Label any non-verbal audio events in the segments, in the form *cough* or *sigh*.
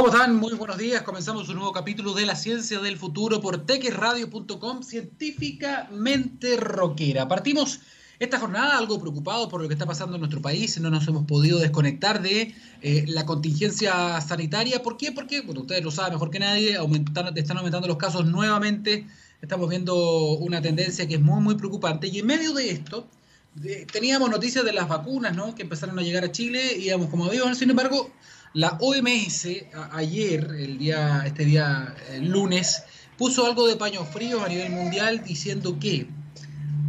¿Cómo están? Muy buenos días. Comenzamos un nuevo capítulo de La Ciencia del Futuro por texradio.com, científicamente rockera. Partimos esta jornada algo preocupados por lo que está pasando en nuestro país. No nos hemos podido desconectar de eh, la contingencia sanitaria. ¿Por qué? Porque, bueno, ustedes lo saben mejor que nadie, aumentan, están aumentando los casos nuevamente. Estamos viendo una tendencia que es muy, muy preocupante. Y en medio de esto, teníamos noticias de las vacunas, ¿no? Que empezaron a llegar a Chile, íbamos como aviones. Sin embargo, la OMS ayer, el día, este día lunes, puso algo de paños fríos a nivel mundial diciendo que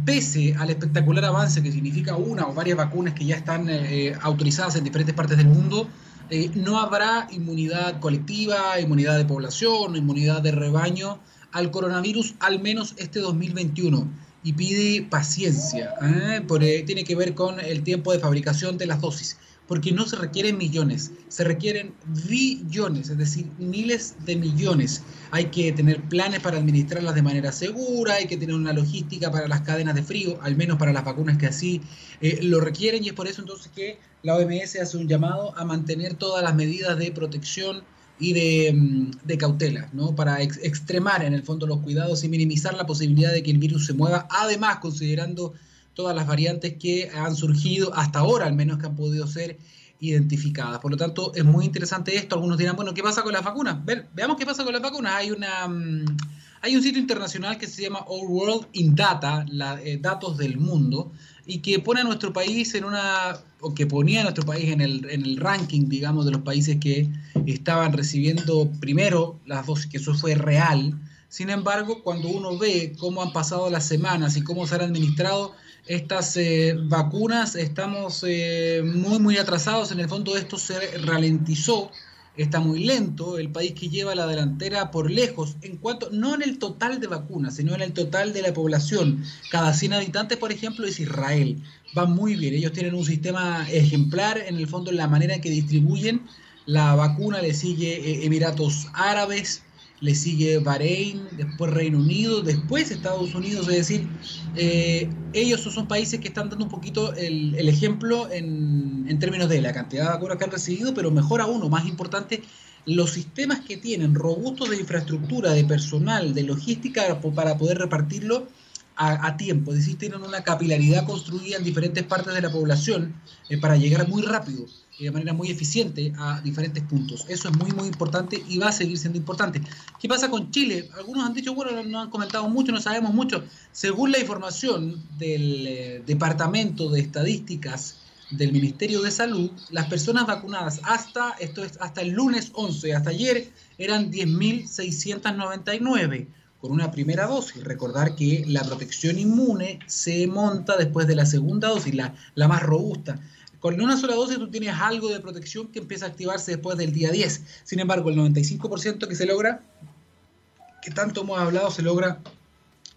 pese al espectacular avance que significa una o varias vacunas que ya están eh, autorizadas en diferentes partes del mundo, eh, no habrá inmunidad colectiva, inmunidad de población, inmunidad de rebaño al coronavirus al menos este 2021 y pide paciencia. ¿eh? Porque tiene que ver con el tiempo de fabricación de las dosis porque no se requieren millones, se requieren billones, es decir, miles de millones. Hay que tener planes para administrarlas de manera segura, hay que tener una logística para las cadenas de frío, al menos para las vacunas que así eh, lo requieren, y es por eso entonces que la OMS hace un llamado a mantener todas las medidas de protección y de, mm, cautela, ¿no? Para extremar en el fondo los cuidados y minimizar la posibilidad de que el virus se mueva, además considerando todas las variantes que han surgido hasta ahora, al menos que han podido ser identificadas. Por lo tanto, es muy interesante esto. Algunos dirán, bueno, ¿qué pasa con las vacunas? veamos qué pasa con las vacunas. Hay una mm, hay un sitio internacional que se llama All World in Data, la, eh, datos del mundo, y que pone a nuestro país en una, o que ponía a nuestro país en el, en el ranking, digamos, de los países que estaban recibiendo primero las dosis, que eso fue real. Sin embargo, cuando uno ve cómo han pasado las semanas y cómo se han administrado, estas eh, vacunas estamos eh, muy, muy atrasados. En el fondo esto se ralentizó, está muy lento. El país que lleva la delantera por lejos, en cuanto, no en el total de vacunas, sino en el total de la población. Cada 100 habitantes, por ejemplo, es Israel. Va muy bien. Ellos tienen un sistema ejemplar, en el fondo, en la manera en que distribuyen. La vacuna le sigue eh, Emiratos Árabes, le sigue Bahrein, después Reino Unido, después Estados Unidos, es decir, eh, ellos son países que están dando un poquito el, ejemplo en, términos de la cantidad de vacunas que han recibido, pero mejor aún, más importante, los sistemas que tienen robustos de infraestructura, de personal, de logística para poder repartirlo a, tiempo, es decir, tienen una capilaridad construida en diferentes partes de la población eh, para llegar muy rápido de manera muy eficiente a diferentes puntos. Eso es muy, muy importante y va a seguir siendo importante. ¿Qué pasa con Chile? Algunos han dicho, bueno, no han comentado mucho, no sabemos mucho. Según la información del eh, Departamento de Estadísticas del Ministerio de Salud, las personas vacunadas hasta, esto es, hasta el lunes 11, hasta ayer, eran 10.699 con una primera dosis. Recordar que la protección inmune se monta después de la segunda dosis, la, la más robusta. Con una sola dosis tú tienes algo de protección que empieza a activarse después del día 10. Sin embargo, el 95% que se logra, que tanto hemos hablado, se logra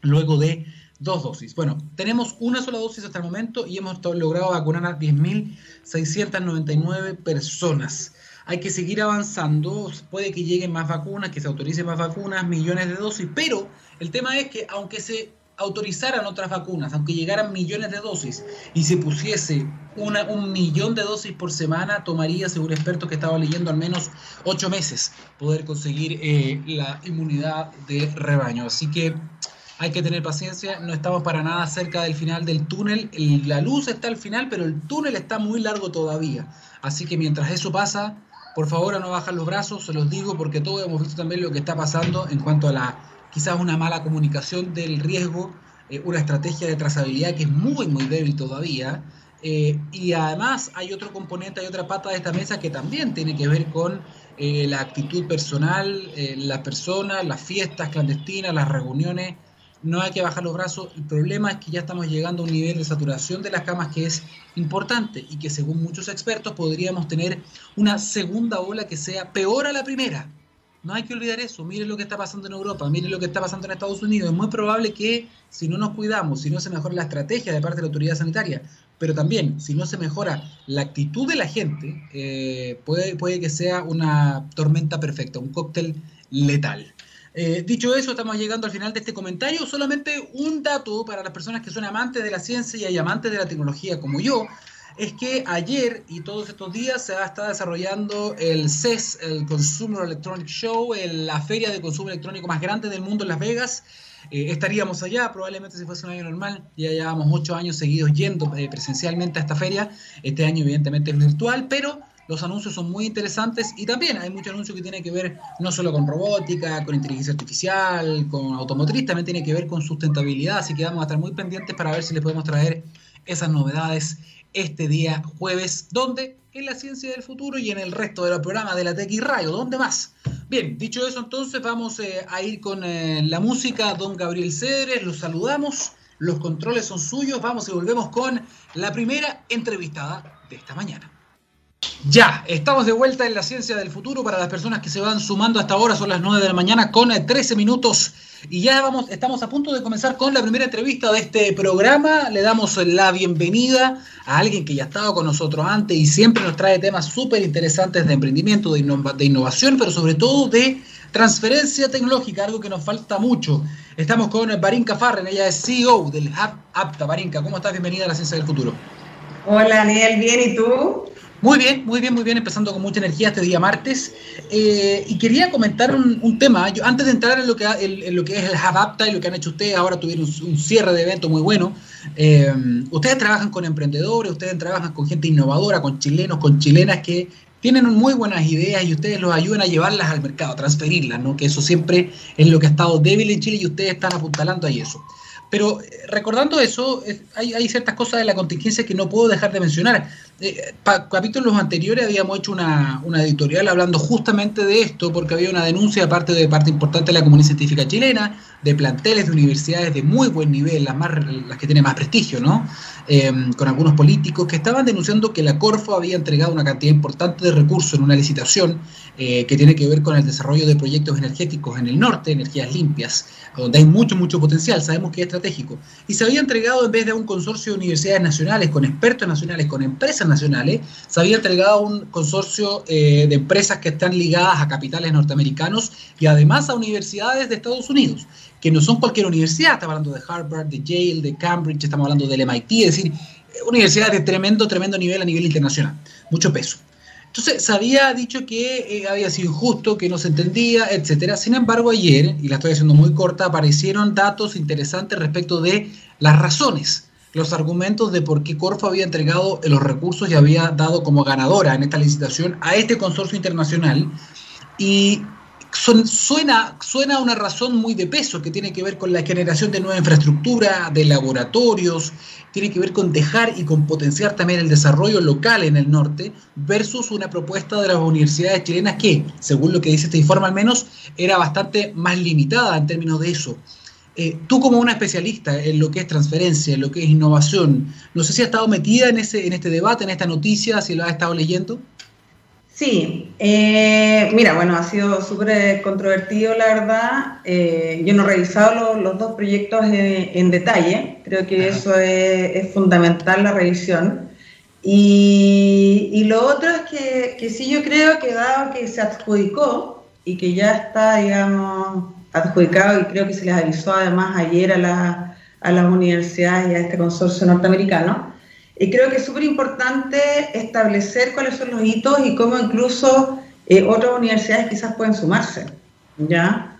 luego de dos dosis. Bueno, tenemos una sola dosis hasta el momento y hemos logrado vacunar a 10.699 personas hay que seguir avanzando, puede que lleguen más vacunas, que se autoricen más vacunas, millones de dosis, pero el tema es que aunque se autorizaran otras vacunas, aunque llegaran millones de dosis y se pusiese una, un millón de dosis por semana, tomaría, según expertos que estaba leyendo, al menos ocho meses poder conseguir eh, la inmunidad de rebaño. Así que hay que tener paciencia, no estamos para nada cerca del final del túnel, la luz está al final, pero el túnel está muy largo todavía. Así que mientras eso pasa, por favor, no bajar los brazos, se los digo porque todos hemos visto también lo que está pasando en cuanto a la quizás una mala comunicación del riesgo, eh, una estrategia de trazabilidad que es muy, muy débil todavía. Eh, y además hay otro componente, hay otra pata de esta mesa que también tiene que ver con eh, la actitud personal, la persona, las fiestas clandestinas, las reuniones no hay que bajar los brazos. El problema es que ya estamos llegando a un nivel de saturación de las camas que es importante y que según muchos expertos podríamos tener una segunda ola que sea peor a la primera. No hay que olvidar eso. Miren lo que está pasando en Europa, miren lo que está pasando en Estados Unidos. Es muy probable que si no nos cuidamos, si no se mejora la estrategia de parte de la autoridad sanitaria, pero también si no se mejora la actitud de la gente, eh, puede, que sea una tormenta perfecta, un cóctel letal. Eh, dicho eso, estamos llegando al final de este comentario. Solamente un dato para las personas que son amantes de la ciencia y amantes de la tecnología como yo. Es que ayer y todos estos días se estar desarrollando el CES, el Consumer Electronic Show, la feria de consumo electrónico más grande del mundo en Las Vegas. Eh, estaríamos allá, probablemente si fuese un año normal, ya llevamos ocho años seguidos yendo eh, presencialmente a esta feria. Este año evidentemente es virtual, pero los anuncios son muy interesantes y también hay mucho anuncio que tiene que ver no solo con robótica, con inteligencia artificial, con automotriz, también tiene que ver con sustentabilidad, así que vamos a estar muy pendientes para ver si les podemos traer esas novedades este día jueves, donde en la ciencia del futuro y en el resto de los programas de la Tech y Rayo, ¿dónde más? Bien, dicho eso entonces vamos eh, a ir con eh, la música, don Gabriel Cedres, los saludamos, los controles son suyos, vamos y volvemos con la primera entrevistada de esta mañana. Ya, estamos de vuelta en la ciencia del futuro. Para las personas que se van sumando hasta ahora, son las 9 de la mañana con 13 eh, minutos. Y ya vamos, estamos a punto de comenzar con la primera entrevista de este programa. Le damos la bienvenida a alguien que ya ha estado con nosotros antes y siempre nos trae temas súper interesantes de emprendimiento, de, innovación, pero sobre todo de transferencia tecnológica, algo que nos falta mucho. Estamos con Barinka Farren, ella es CEO del Hub Apta. Barinka, ¿cómo estás? Bienvenida a la ciencia del futuro. Hola, Daniel, bien, ¿y tú? Muy bien, muy bien, muy bien, empezando con mucha energía este día martes. Eh, y quería comentar un, tema, Yo, antes de entrar en lo, que, en, lo que es el Hub y lo que han hecho ustedes, ahora tuvieron un, cierre de evento muy bueno. Eh, ustedes trabajan con emprendedores, ustedes trabajan con gente innovadora, con chilenos, con chilenas que tienen muy buenas ideas y ustedes los ayudan a llevarlas al mercado, a transferirlas, ¿no? Que eso siempre es lo que ha estado débil en Chile y ustedes están apuntalando ahí eso. Pero eh, recordando eso, hay, ciertas cosas de la contingencia que no puedo dejar de mencionar. Eh, capítulos anteriores habíamos hecho una, una, editorial hablando justamente de esto, porque había una denuncia de parte de parte importante de la comunidad científica chilena, de planteles de universidades de muy buen nivel, las, más, las que tienen más prestigio, ¿no? Em, con algunos políticos que estaban denunciando que la Corfo había entregado una cantidad importante de recursos en una licitación eh, que tiene que ver con el desarrollo de proyectos energéticos en el norte, energías limpias, donde hay mucho, mucho potencial, sabemos que es estratégico. Y se había entregado en vez de un consorcio de universidades nacionales, con expertos nacionales, con empresas nacionales, se había entregado un consorcio eh, de empresas que están ligadas a capitales norteamericanos y además a universidades de Estados Unidos que no son cualquier universidad, estamos hablando de Harvard, de Yale, de Cambridge, estamos hablando del MIT, es decir, universidades de tremendo, tremendo nivel a nivel internacional, mucho peso. Entonces, se había dicho que eh, había sido injusto, que no se entendía, etcétera. Sin embargo, ayer, y la estoy haciendo muy corta, aparecieron datos interesantes respecto de las razones, los argumentos de por qué Corfo había entregado los recursos y había dado como ganadora en esta licitación a este consorcio internacional. Y suena, suena una razón muy de peso que tiene que ver con la generación de nueva infraestructura, de laboratorios, tiene que ver con dejar y con potenciar también el desarrollo local en el norte, versus una propuesta de las universidades chilenas que, según lo que dice este informe al menos, era bastante más limitada en términos de eso. Eh, tú como una especialista en lo que es transferencia, en lo que es innovación, no sé si has estado metida en, ese, en este debate, en esta noticia, si lo has estado leyendo. Sí, eh, mira, bueno, ha sido súper controvertido, la verdad. Eh, yo no he revisado los dos proyectos en, detalle, creo que eso es, fundamental, la revisión. Y, lo otro es que, que, sí yo creo que dado que se adjudicó y que ya está, digamos, adjudicado y creo que se les avisó además ayer a, a las universidades y a este consorcio norteamericano, y creo que es súper importante establecer cuáles son los hitos y cómo incluso eh, otras universidades quizás pueden sumarse. ¿ya?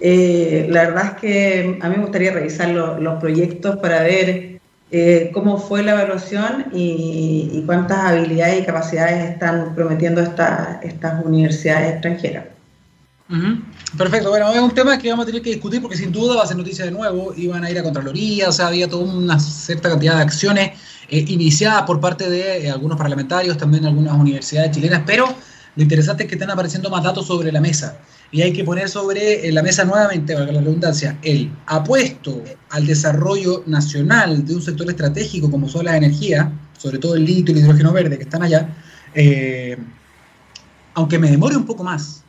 Eh, la verdad es que a mí me gustaría revisar los proyectos para ver eh, cómo fue la evaluación y, cuántas habilidades y capacidades están prometiendo estas universidades extranjeras. Perfecto, bueno, es un tema que vamos a tener que discutir porque sin duda va a ser noticia de nuevo, iban a ir a Contraloría, o sea, había toda una cierta cantidad de acciones eh, iniciadas por parte de eh, algunos parlamentarios, también algunas universidades chilenas, pero lo interesante es que están apareciendo más datos sobre la mesa. Y hay que poner sobre eh, la mesa nuevamente, valga la redundancia, el apuesto al desarrollo nacional de un sector estratégico como son las energías, sobre todo el litio y el hidrógeno verde que están allá, aunque me demore un poco más,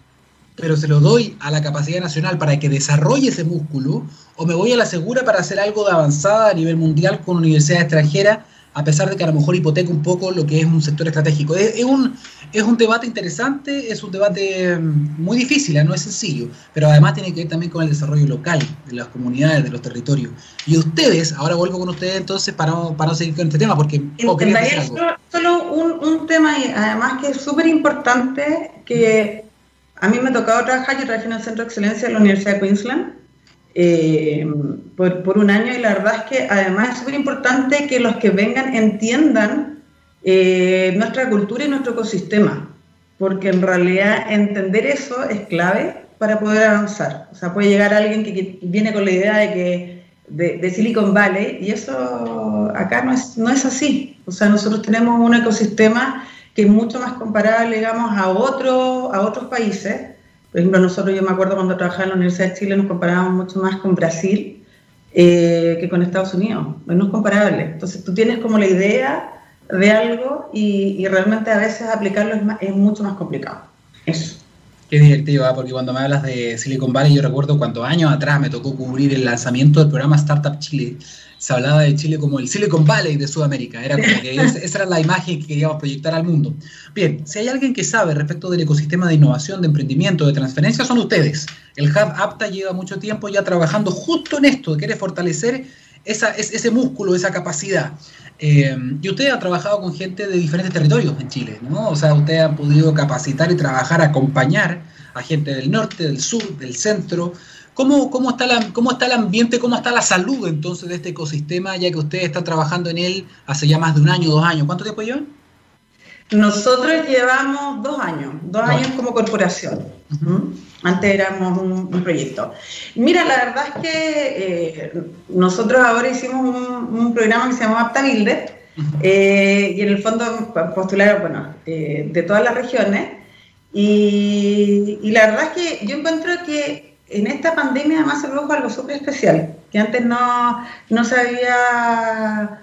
pero se lo doy a la capacidad nacional para que desarrolle ese músculo, o me voy a la segura para hacer algo de avanzada a nivel mundial con universidades extranjeras, a pesar de que a lo mejor hipoteca un poco lo que es un sector estratégico. Es, un, es un debate interesante, es un debate mm, muy difícil, ¿eh? no es sencillo, pero además tiene que ver también con el desarrollo local, de las comunidades, de los territorios. Y ustedes, ahora vuelvo con ustedes entonces para, para seguir con este tema, porque... Solo, solo un, un tema, además que es súper importante, que a mí me ha tocado trabajar, yo trabajé en el Centro de Excelencia de la Universidad de Queensland, eh, por, por, un año y la verdad es que además es súper importante que los que vengan entiendan eh, nuestra cultura y nuestro ecosistema, porque en realidad entender eso es clave para poder avanzar. O sea, puede llegar alguien que, viene con la idea de que de, Silicon Valley y eso acá no es, no es así. O sea, nosotros tenemos un ecosistema que es mucho más comparable, digamos, a, otro, a otros países por ejemplo, nosotros, yo me acuerdo cuando trabajaba en la Universidad de Chile, nos comparábamos mucho más con Brasil eh, que con Estados Unidos. No es comparable. Entonces, tú tienes como la idea de algo y, realmente a veces aplicarlo es, es mucho más complicado. Eso. Qué divertido, ¿eh? porque cuando me hablas de Silicon Valley, yo recuerdo cuántos años atrás me tocó cubrir el lanzamiento del programa Startup Chile se hablaba de Chile como el Silicon Valley de Sudamérica. Era esa era la imagen que queríamos proyectar al mundo. Bien, si hay alguien que sabe respecto del ecosistema de innovación, de emprendimiento, de transferencia, son ustedes. El Hub APTA lleva mucho tiempo ya trabajando justo en esto, quiere fortalecer esa, ese músculo, esa capacidad. Eh, y usted ha trabajado con gente de diferentes territorios en Chile, ¿no? O sea, usted ha podido capacitar y trabajar, acompañar a gente del norte, del sur, del centro, ¿Cómo, cómo, está la, ¿Cómo está el ambiente, cómo está la salud entonces de este ecosistema, ya que ustedes están trabajando en él hace ya más de un año, dos años? ¿Cuánto tiempo llevan? Nosotros llevamos dos años, dos años como corporación. Antes éramos un, proyecto. Mira, la verdad es que eh, nosotros ahora hicimos un, programa que se llama Apta Builder eh, y en el fondo postularon, bueno, eh, de todas las regiones. Y, y, la verdad es que yo encuentro que en esta pandemia además se produjo algo súper especial, que antes no, no, se había,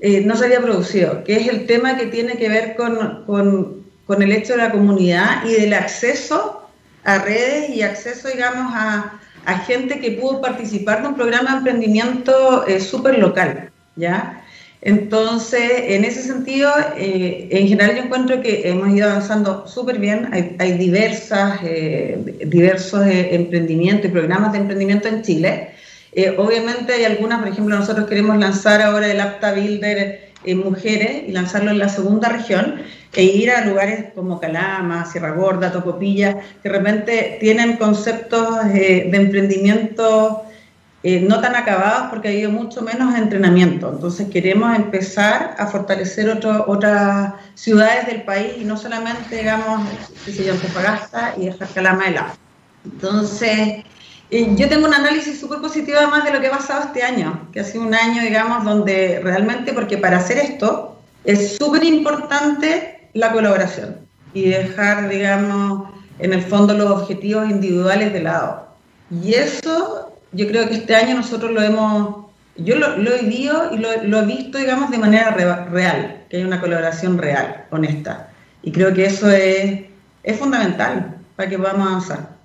eh, no se producido, que es el tema que tiene que ver con, con, con, el hecho de la comunidad y del acceso a redes y acceso, digamos, a, a gente que pudo participar de un programa de emprendimiento eh, súper local, ¿ya? Entonces, en ese sentido, eh, en general yo encuentro que hemos ido avanzando súper bien. Hay, diversas, eh, diversos eh, emprendimientos y programas de emprendimiento en Chile. obviamente hay algunas, por ejemplo, nosotros queremos lanzar ahora el Apta Builder en mujeres y lanzarlo en la segunda región e ir a lugares como Calama, Sierra Gorda, Tocopilla, que de repente tienen conceptos de emprendimiento eh, no tan acabados porque ha habido mucho menos entrenamiento. Entonces queremos empezar a fortalecer otras ciudades del país y no solamente, digamos, qué sé yo, Antofagasta y dejar Calama de lado. Entonces, eh, yo tengo un análisis súper positivo además de lo que ha pasado este año, que ha sido un año, digamos, donde realmente, porque para hacer esto es súper importante la colaboración y dejar, digamos, en el fondo los objetivos individuales de lado. Y eso yo creo que este año nosotros lo hemos, yo lo, he vivido y lo, he visto, digamos, de manera real, que hay una colaboración real, honesta. Y creo que eso es, es fundamental para que podamos avanzar.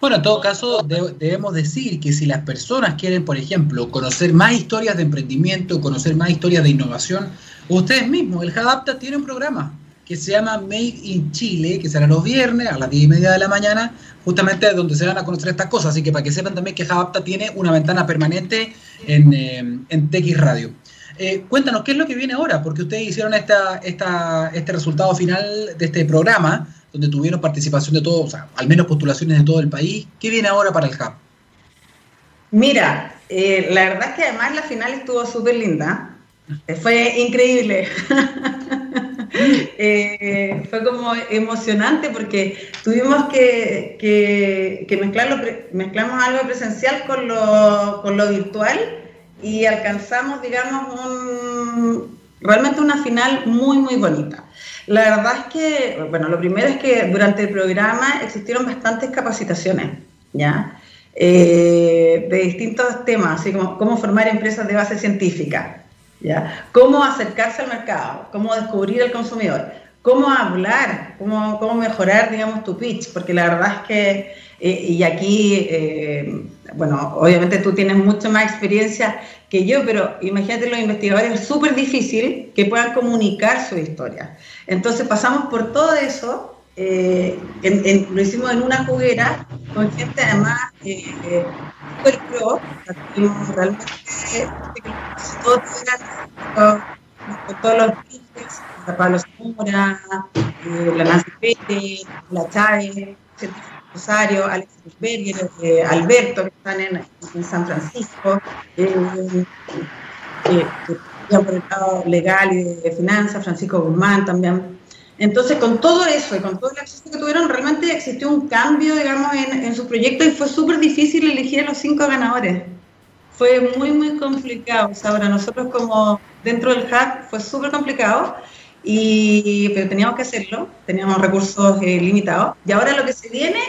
Bueno, en todo caso, debemos decir que si las personas quieren, por ejemplo, conocer más historias de emprendimiento, conocer más historias de innovación, ustedes mismos, el Hadapta tiene un programa que se llama Made in Chile, que será los viernes a las 10 y media de la mañana, justamente donde se van a conocer estas cosas. Así que para que sepan también que Javapta tiene una ventana permanente en, eh, en TX Radio. Eh, cuéntanos, ¿qué es lo que viene ahora? Porque ustedes hicieron esta, esta, este resultado final de este programa, donde tuvieron participación de todos, o sea, al menos postulaciones de todo el país. ¿Qué viene ahora para el Hub? Mira, eh, la verdad es que además la final estuvo súper linda. Fue increíble. *laughs* *laughs* Eh, fue como emocionante porque tuvimos que, que, mezclarlo, mezclamos algo presencial con lo, con lo virtual y alcanzamos, digamos, realmente una final muy, muy bonita. La verdad es que, bueno, lo primero es que durante el programa existieron bastantes capacitaciones, ¿ya? Eh, de distintos temas, así como cómo formar empresas de base científica, ¿ya? Cómo acercarse al mercado, cómo descubrir al consumidor, cómo hablar, cómo, cómo mejorar, digamos, tu pitch, porque la verdad es que, eh, y aquí, eh, bueno, obviamente tú tienes mucha más experiencia que yo, pero imagínate los investigadores, es súper difícil que puedan comunicar su historia. Entonces pasamos por todo eso, eh, lo hicimos en una juguera con gente además súper pro, realmente todos con todos los Pablo Zamora, eh, la Nancy Pérez, la Chávez, Rosario, Alex Berger, eh, Alberto, que están en, en San Francisco, eh, eh, por el lado legal y de finanzas, Francisco Guzmán también. Entonces, con todo eso y con todo el acceso que tuvieron, realmente existió un cambio, digamos, en, en su proyecto y fue súper difícil elegir a los cinco ganadores. Fue muy, muy complicado. O sea, para nosotros como dentro del hack fue súper complicado y, pero teníamos que hacerlo, teníamos recursos eh, limitados. Y ahora lo que se viene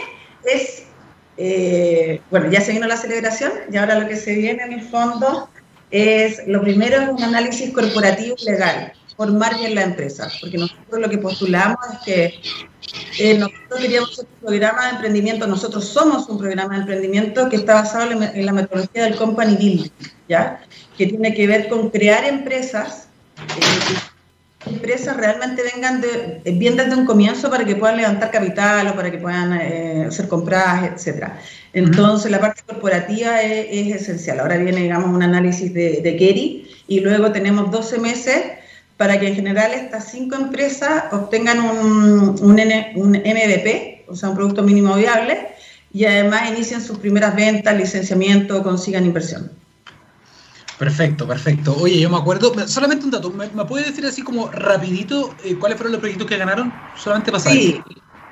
es, eh, bueno, ya se vino la celebración y ahora lo que se viene en el fondo es, lo primero es un análisis corporativo legal, formar bien la empresa, porque nosotros lo que postulamos es que eh, nosotros queríamos un programa de emprendimiento, nosotros somos un programa de emprendimiento que está basado en la metodología del company building, ¿ya? que tiene que ver con crear empresas empresas realmente vengan de, bien desde un comienzo para que puedan levantar capital o para que puedan eh, ser compradas, etcétera. Entonces, la parte corporativa es, esencial. Ahora viene, digamos, un análisis de, de Kerry y luego tenemos 12 meses para que en general estas cinco empresas obtengan un, un, un MVP, o sea, un producto mínimo viable, y además inicien sus primeras ventas, licenciamiento, consigan inversión. Perfecto, perfecto. Oye, yo me acuerdo, solamente un dato, ¿me, puede decir así como rapidito eh, cuáles fueron los proyectos que ganaron? Solamente para Sí,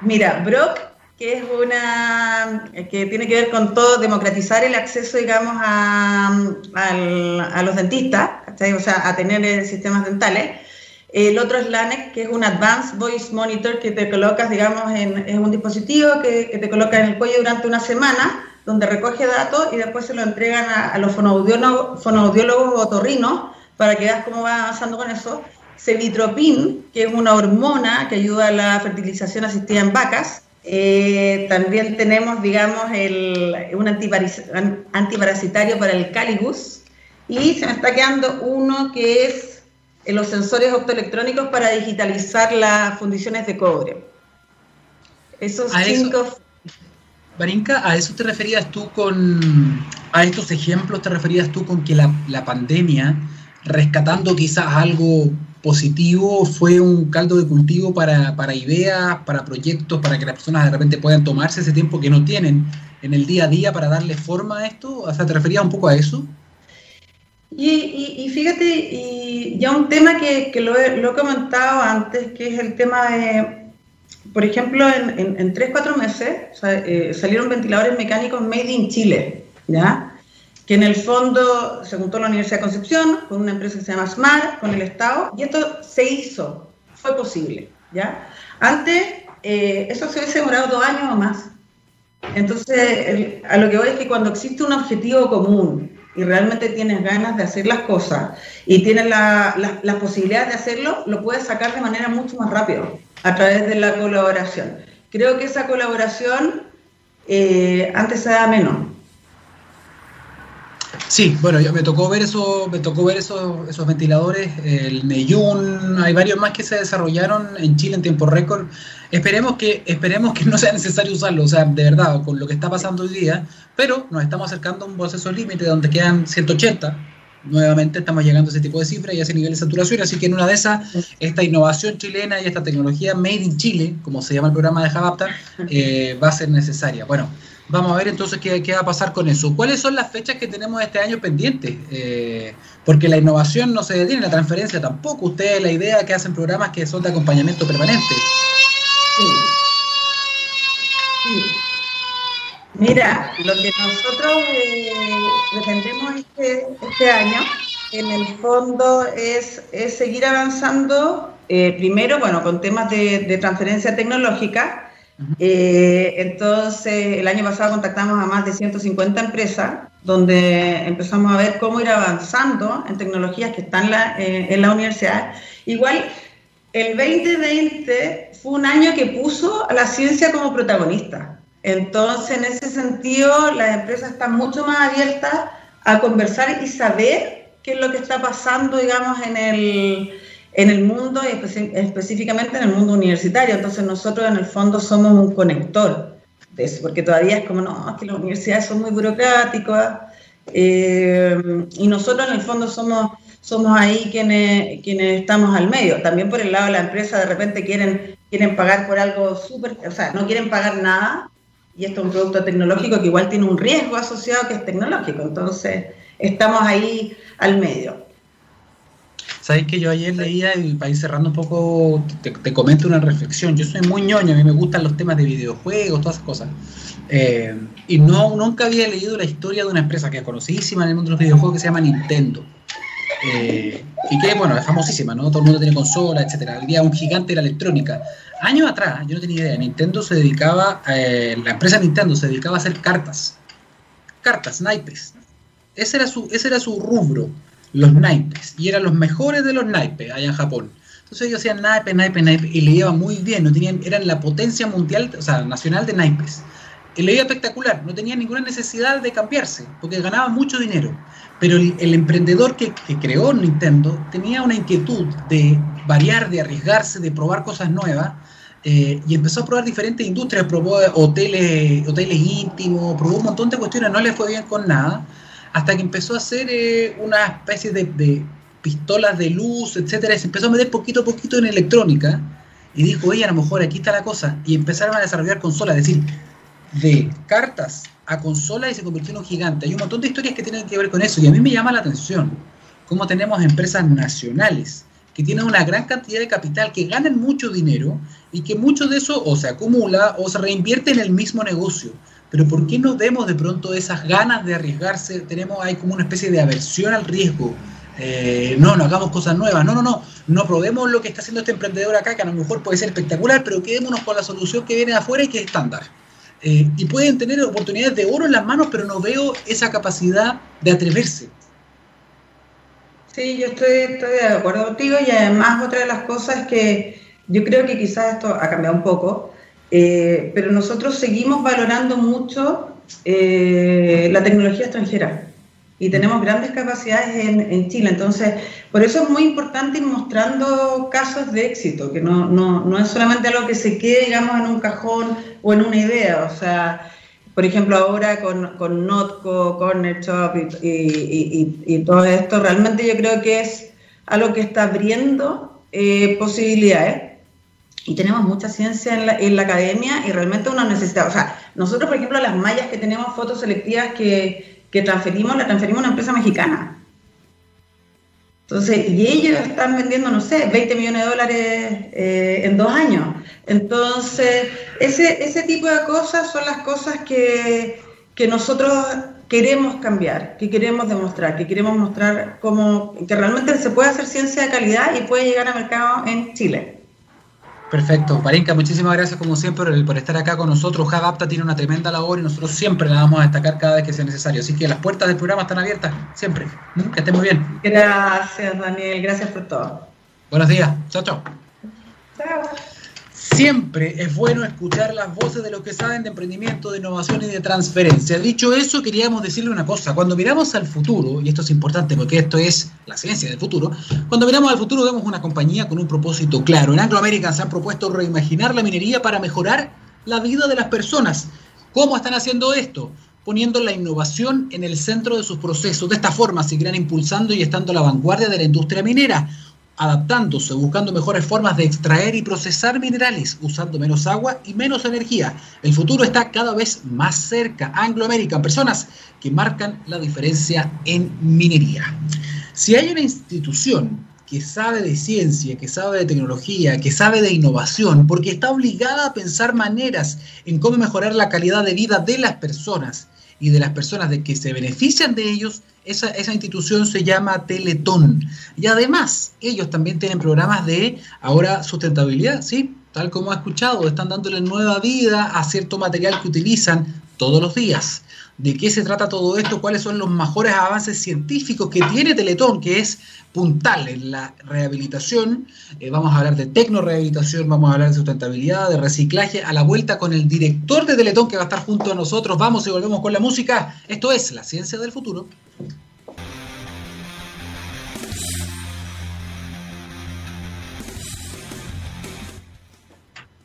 mira, Brock, que es una, que tiene que ver con todo, democratizar el acceso, digamos, a, a los dentistas, o sea, a tener eh, sistemas dentales. El otro es LANEC, que es un Advanced Voice Monitor que te colocas, digamos, en, en un dispositivo que, que te coloca en el cuello durante una semana donde recoge datos y después se lo entregan a, los fonoaudiólogos, fonoaudiólogos otorrinos para que veas cómo va avanzando con eso. Cevitropin, que es una hormona que ayuda a la fertilización asistida en vacas. Eh, también tenemos, digamos, el, un antiparasitario para el caligus. Y se me está quedando uno que es los sensores optoelectrónicos para digitalizar las fundiciones de cobre. Esos cinco Barinka, ¿a eso te referías tú con, a estos ejemplos te referías tú con que la, la pandemia, rescatando quizás algo positivo, fue un caldo de cultivo para, para, ideas, para proyectos, para que las personas de repente puedan tomarse ese tiempo que no tienen en el día a día para darle forma a esto? O sea, ¿te referías un poco a eso? Y, fíjate, ya un tema que, que lo, he, he, comentado antes, que es el tema de, por ejemplo, en, en, 3-4 meses eh, salieron ventiladores mecánicos made in Chile, ¿ya? Que en el fondo se juntó la Universidad de Concepción con una empresa que se llama SMART, con el Estado, y esto se hizo, fue posible, ¿ya? Antes, eh, eso se hubiese demorado dos años o más. Entonces, a lo que voy es que cuando existe un objetivo común y realmente tienes ganas de hacer las cosas y tienes la, la, la posibilidad de hacerlo, lo puedes sacar de manera mucho más rápida a través de la colaboración. Creo que esa colaboración eh, antes se da menos. Sí, bueno, yo me tocó ver eso, me tocó ver esos, esos ventiladores, el Neyun, hay varios más que se desarrollaron en Chile en tiempo récord. Esperemos que, esperemos que *laughs* no sea necesario usarlo, o sea, de verdad, con lo que está pasando hoy día, pero nos estamos acercando a un proceso límite donde quedan 180 nuevamente estamos llegando a ese tipo de cifras y a ese nivel de saturación, así que en una de esas, esta innovación chilena y esta tecnología Made in Chile, como se llama el programa de Javapta, *laughs* eh, va a ser necesaria. Bueno, vamos a ver entonces qué, qué, va a pasar con eso. ¿Cuáles son las fechas que tenemos este año pendientes? Eh, porque la innovación no se detiene, la transferencia tampoco. Ustedes la idea que hacen programas que son de acompañamiento permanente. Sí. Mira, lo que nosotros eh, pretendemos este, este, año, en el fondo, es, es seguir avanzando, eh, primero, bueno, con temas de transferencia tecnológica. Eh, entonces, el año pasado contactamos a más de 150 empresas, donde empezamos a ver cómo ir avanzando en tecnologías que están en la universidad. Igual, el 2020 fue un año que puso a la ciencia como protagonista. Entonces, en ese sentido, las empresas están mucho más abiertas a conversar y saber qué es lo que está pasando, digamos, en el, en el mundo y específicamente en el mundo universitario. Entonces, nosotros en el fondo somos un conector de eso, porque todavía es como, no, es que las universidades son muy burocráticas. Eh, y nosotros en el fondo somos somos ahí quienes, quienes estamos al medio. También por el lado de la empresa de repente quieren, quieren pagar por algo súper, o sea, no quieren pagar nada y esto es un producto tecnológico que igual tiene un riesgo asociado que es tecnológico. Entonces, estamos ahí al medio. Sabéis que yo ayer leía, y para ir cerrando un poco, te, comento una reflexión. Yo soy muy ñoño, a mí me gustan los temas de videojuegos, todas esas cosas. Eh, y no, nunca había leído la historia de una empresa que es conocidísima en el mundo de los videojuegos que se llama Nintendo. Eh, y que, bueno, es famosísima, ¿no? Todo el mundo tiene consola, etcétera. Hoy día un gigante de la electrónica. Años atrás, yo no tenía idea, Nintendo se dedicaba, eh, la empresa Nintendo se dedicaba a hacer cartas. Cartas, naipes. Ese era su, ese era su rubro, los naipes. Y eran los mejores de los naipes allá en Japón. Entonces ellos hacían naipes, naipes, naipes, y le iba muy bien. No tenían, eran la potencia mundial, o sea, nacional de naipes. Y le iba espectacular, no tenían ninguna necesidad de cambiarse, porque ganaban mucho dinero. Pero el, emprendedor que, creó Nintendo tenía una inquietud de variar, de arriesgarse, de probar cosas nuevas. Eh, y empezó a probar diferentes industrias, probó hoteles, hoteles íntimos, probó un montón de cuestiones, no le fue bien con nada, hasta que empezó a hacer eh, una especie de, pistolas de luz, etcétera, y se empezó a meter poquito a poquito en electrónica, y dijo, oye, a lo mejor aquí está la cosa, y empezaron a desarrollar consolas, es decir, de cartas a consola y se convirtió en un gigante. Hay un montón de historias que tienen que ver con eso y a mí me llama la atención cómo tenemos empresas nacionales que tienen una gran cantidad de capital, que ganan mucho dinero y que mucho de eso o se acumula o se reinvierte en el mismo negocio. Pero ¿por qué no vemos de pronto esas ganas de arriesgarse? Tenemos ahí como una especie de aversión al riesgo. Eh, no, no hagamos cosas nuevas. No, no, no. No probemos lo que está haciendo este emprendedor acá, que a lo mejor puede ser espectacular, pero quedémonos con la solución que viene de afuera y que es estándar. Eh, y pueden tener oportunidades de oro en las manos, pero no veo esa capacidad de atreverse. Sí, yo estoy, estoy de acuerdo contigo y además otra de las cosas que yo creo que quizás esto ha cambiado un poco, eh, pero nosotros seguimos valorando mucho eh, la tecnología extranjera y tenemos grandes capacidades en, Chile. Entonces, por eso es muy importante ir mostrando casos de éxito, que no, no, no, es solamente algo que se quede, digamos, en un cajón o en una idea. O sea, por ejemplo, ahora con, con Notco, Corner Shop y, y, y, todo esto, realmente yo creo que es algo que está abriendo eh, posibilidades. Y tenemos mucha ciencia en la, en la academia y realmente una necesidad. O sea, nosotros, por ejemplo, las mallas que tenemos fotos selectivas que que transferimos, la transferimos a una empresa mexicana. Entonces, y ellos están vendiendo, no sé, 20 millones de dólares eh, en dos años. Entonces, ese, ese tipo de cosas son las cosas que, que nosotros queremos cambiar, que queremos demostrar, que queremos mostrar cómo, que realmente se puede hacer ciencia de calidad y puede llegar al mercado en Chile. Perfecto. Marinka, muchísimas gracias como siempre por estar acá con nosotros. Adapta tiene una tremenda labor y nosotros siempre la vamos a destacar cada vez que sea necesario. Así que las puertas del programa están abiertas, siempre. ¿Mm? Que esté muy bien. Gracias, Daniel. Gracias por todo. Buenos días. Chao, chao. Chao. Siempre es bueno escuchar las voces de los que saben de emprendimiento, de innovación y de transferencia. Dicho eso, queríamos decirle una cosa. Cuando miramos al futuro, y esto es importante porque esto es la ciencia del futuro, cuando miramos al futuro vemos una compañía con un propósito claro. En Anglo American se han propuesto reimaginar la minería para mejorar la vida de las personas. ¿Cómo están haciendo esto? poniendo la innovación en el centro de sus procesos. De esta forma seguirán impulsando y estando a la vanguardia de la industria minera adaptándose, buscando mejores formas de extraer y procesar minerales, usando menos agua y menos energía. El futuro está cada vez más cerca. Anglo American, personas que marcan la diferencia en minería. Si hay una institución que sabe de ciencia, que sabe de tecnología, que sabe de innovación, porque está obligada a pensar maneras en cómo mejorar la calidad de vida de las personas y de las personas de que se benefician de ellos, esa, esa, institución se llama Teletón. Y además, ellos también tienen programas de ahora sustentabilidad, ¿sí? Tal como ha escuchado, están dándole nueva vida a cierto material que utilizan todos los días. De qué se trata todo esto, cuáles son los mejores avances científicos que tiene Teletón, que es puntal en la rehabilitación. Eh, vamos a hablar de tecnorehabilitación, vamos a hablar de sustentabilidad, de reciclaje, a la vuelta con el director de Teletón que va a estar junto a nosotros. Vamos y volvemos con la música. Esto es La Ciencia del Futuro.